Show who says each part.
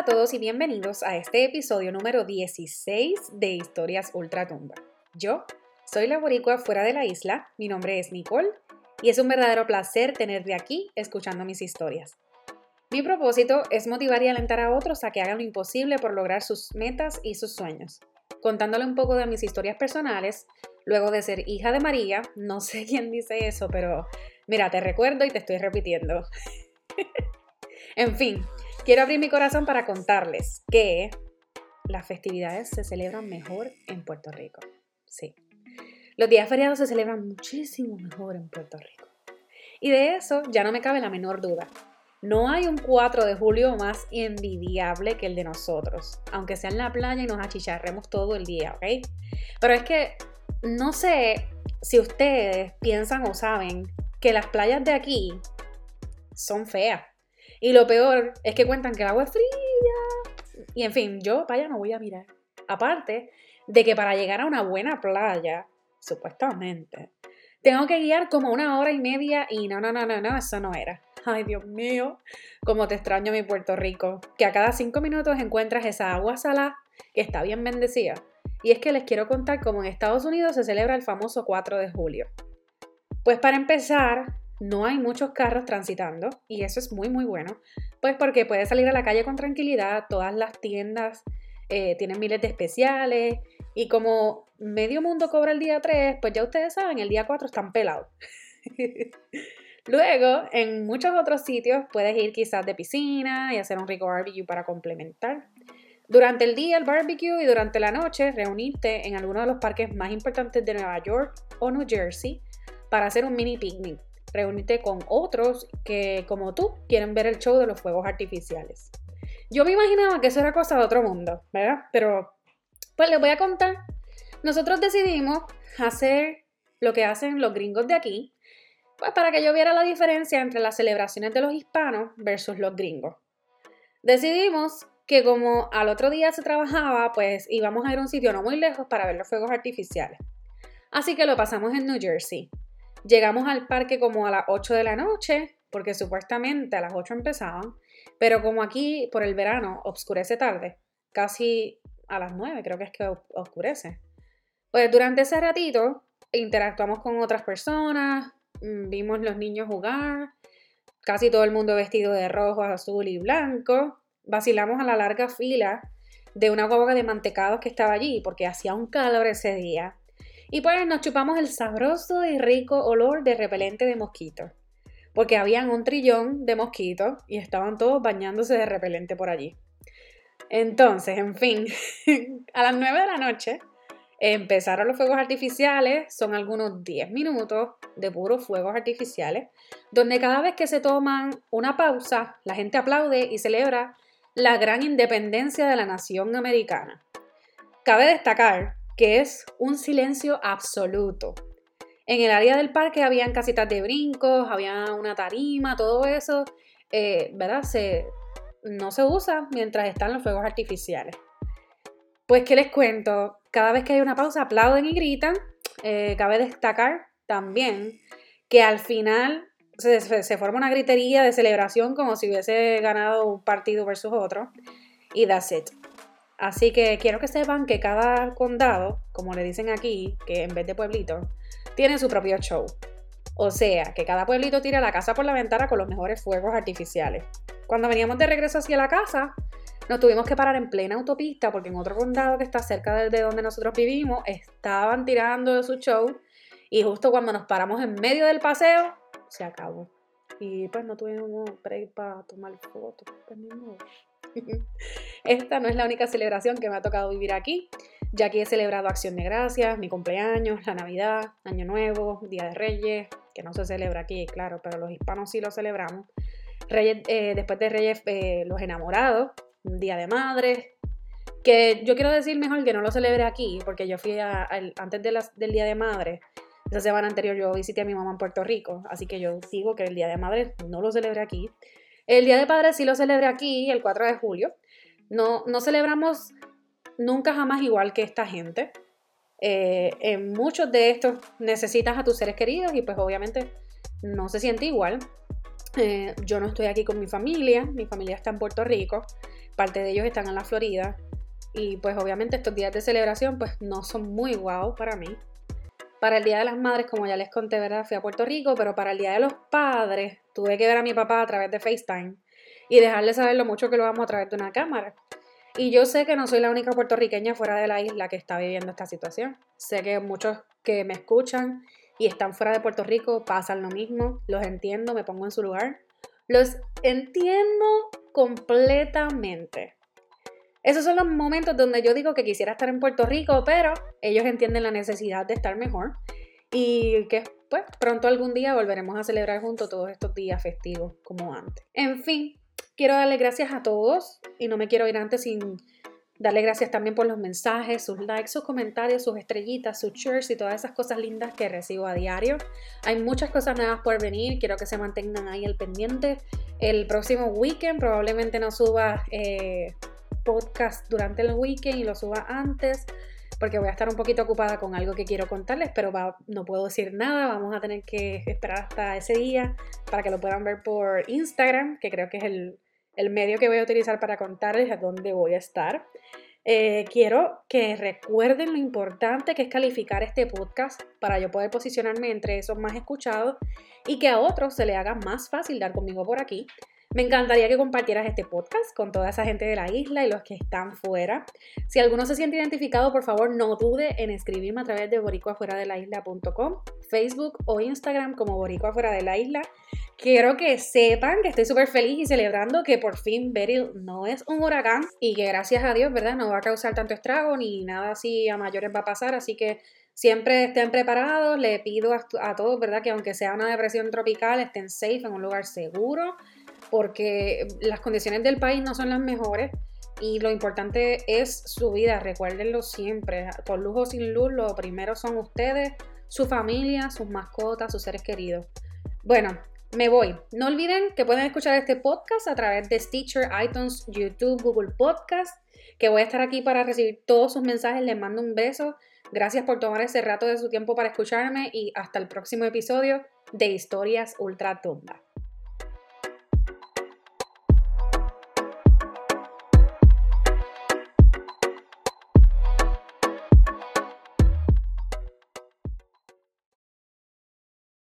Speaker 1: A todos y bienvenidos a este episodio número 16 de Historias Ultratumba. Yo soy la boricua fuera de la isla, mi nombre es Nicole y es un verdadero placer tenerte aquí escuchando mis historias. Mi propósito es motivar y alentar a otros a que hagan lo imposible por lograr sus metas y sus sueños. Contándole un poco de mis historias personales, luego de ser hija de María, no sé quién dice eso, pero mira, te recuerdo y te estoy repitiendo. en fin, Quiero abrir mi corazón para contarles que las festividades se celebran mejor en Puerto Rico. Sí. Los días feriados se celebran muchísimo mejor en Puerto Rico. Y de eso ya no me cabe la menor duda. No hay un 4 de julio más envidiable que el de nosotros, aunque sea en la playa y nos achicharremos todo el día, ¿ok? Pero es que no sé si ustedes piensan o saben que las playas de aquí son feas. Y lo peor es que cuentan que el agua es fría. Y en fin, yo para allá no voy a mirar. Aparte de que para llegar a una buena playa, supuestamente, tengo que guiar como una hora y media y no, no, no, no, no, eso no era. Ay, Dios mío, como te extraño mi Puerto Rico, que a cada cinco minutos encuentras esa agua salada que está bien bendecida. Y es que les quiero contar cómo en Estados Unidos se celebra el famoso 4 de julio. Pues para empezar, no hay muchos carros transitando y eso es muy muy bueno, pues porque puedes salir a la calle con tranquilidad, todas las tiendas eh, tienen miles de especiales y como medio mundo cobra el día 3, pues ya ustedes saben, el día 4 están pelados. Luego, en muchos otros sitios puedes ir quizás de piscina y hacer un rico barbecue para complementar. Durante el día el barbecue y durante la noche reunirte en alguno de los parques más importantes de Nueva York o New Jersey para hacer un mini picnic reunirte con otros que, como tú, quieren ver el show de los fuegos artificiales. Yo me imaginaba que eso era cosa de otro mundo, ¿verdad? Pero, pues les voy a contar. Nosotros decidimos hacer lo que hacen los gringos de aquí, pues para que yo viera la diferencia entre las celebraciones de los hispanos versus los gringos. Decidimos que como al otro día se trabajaba, pues íbamos a ir a un sitio no muy lejos para ver los fuegos artificiales. Así que lo pasamos en New Jersey. Llegamos al parque como a las 8 de la noche, porque supuestamente a las 8 empezaban, pero como aquí por el verano oscurece tarde, casi a las 9 creo que es que oscurece. Pues durante ese ratito interactuamos con otras personas, mm, vimos los niños jugar, casi todo el mundo vestido de rojo, azul y blanco, vacilamos a la larga fila de una guagua de mantecados que estaba allí porque hacía un calor ese día y pues nos chupamos el sabroso y rico olor de repelente de mosquitos. Porque habían un trillón de mosquitos y estaban todos bañándose de repelente por allí. Entonces, en fin, a las 9 de la noche empezaron los fuegos artificiales. Son algunos 10 minutos de puros fuegos artificiales, donde cada vez que se toman una pausa, la gente aplaude y celebra la gran independencia de la nación americana. Cabe destacar que es un silencio absoluto. En el área del parque habían casitas de brincos, había una tarima, todo eso, eh, ¿verdad? Se, no se usa mientras están los fuegos artificiales. Pues, ¿qué les cuento? Cada vez que hay una pausa aplauden y gritan. Eh, cabe destacar también que al final se, se, forma una gritería de celebración como si hubiese ganado un partido versus otro. Y that's it. Así que quiero que sepan que cada condado, como le dicen aquí, que en vez de pueblito, tiene su propio show. O sea, que cada pueblito tira la casa por la ventana con los mejores fuegos artificiales. Cuando veníamos de regreso hacia la casa, nos tuvimos que parar en plena autopista porque en otro condado que está cerca de donde nosotros vivimos estaban tirando su show y justo cuando nos paramos en medio del paseo, se acabó. Y pues no tuvimos break para tomar fotos. Pues Esta no es la única celebración que me ha tocado vivir aquí, ya que he celebrado Acción de Gracias, mi cumpleaños, la Navidad, Año Nuevo, Día de Reyes, que no se celebra aquí, claro, pero los hispanos sí lo celebramos. Reyes, eh, después de Reyes, eh, los enamorados, Día de Madres, que yo quiero decir mejor que no lo celebre aquí, porque yo fui antes del Día de Madre, esa semana anterior yo visité a mi mamá en Puerto Rico, así que yo digo que el Día de Madre no lo celebré aquí. El Día de Padres sí lo celebré aquí, el 4 de julio. No, no celebramos nunca jamás igual que esta gente. Eh, en muchos de estos necesitas a tus seres queridos y pues obviamente no se siente igual. Eh, yo no estoy aquí con mi familia, mi familia está en Puerto Rico, parte de ellos están en la Florida y pues obviamente estos días de celebración pues no son muy guau para mí. Para el Día de las Madres, como ya les conté, ¿verdad? Fui a Puerto Rico, pero para el Día de los Padres tuve que ver a mi papá a través de FaceTime y dejarle saber lo mucho que lo vamos a través de una cámara. Y yo sé que no soy la única puertorriqueña fuera de la isla que está viviendo esta situación. Sé que muchos que me escuchan y están fuera de Puerto Rico pasan lo mismo. Los entiendo, me pongo en su lugar. Los entiendo completamente. Esos son los momentos donde yo digo que quisiera estar en Puerto Rico, pero ellos entienden la necesidad de estar mejor y que pues pronto algún día volveremos a celebrar juntos todos estos días festivos como antes. En fin, quiero darle gracias a todos y no me quiero ir antes sin darle gracias también por los mensajes, sus likes, sus comentarios, sus estrellitas, sus shares y todas esas cosas lindas que recibo a diario. Hay muchas cosas nuevas por venir, quiero que se mantengan ahí al pendiente. El próximo weekend probablemente no suba eh, podcast durante el weekend y lo suba antes porque voy a estar un poquito ocupada con algo que quiero contarles, pero no puedo decir nada, vamos a tener que esperar hasta ese día para que lo puedan ver por Instagram, que creo que es el, el medio que voy a utilizar para contarles a dónde voy a estar. Eh, quiero que recuerden lo importante que es calificar este podcast para yo poder posicionarme entre esos más escuchados y que a otros se le haga más fácil dar conmigo por aquí. Me encantaría que compartieras este podcast con toda esa gente de la isla y los que están fuera. Si alguno se siente identificado, por favor no dude en escribirme a través de boricoafuera-de-la-isla.com, Facebook o Instagram como Boricua Fuera de la Isla. Quiero que sepan que estoy súper feliz y celebrando que por fin Beryl no es un huracán y que gracias a Dios, ¿verdad? No va a causar tanto estrago ni nada así a mayores va a pasar, así que siempre estén preparados. Le pido a, a todos, ¿verdad? Que aunque sea una depresión tropical, estén safe en un lugar seguro porque las condiciones del país no son las mejores y lo importante es su vida, recuérdenlo siempre, con luz o sin luz, lo primero son ustedes, su familia, sus mascotas, sus seres queridos. Bueno, me voy. No olviden que pueden escuchar este podcast a través de Stitcher, iTunes, YouTube, Google Podcast, que voy a estar aquí para recibir todos sus mensajes. Les mando un beso. Gracias por tomar ese rato de su tiempo para escucharme y hasta el próximo episodio de Historias Ultra Tumba.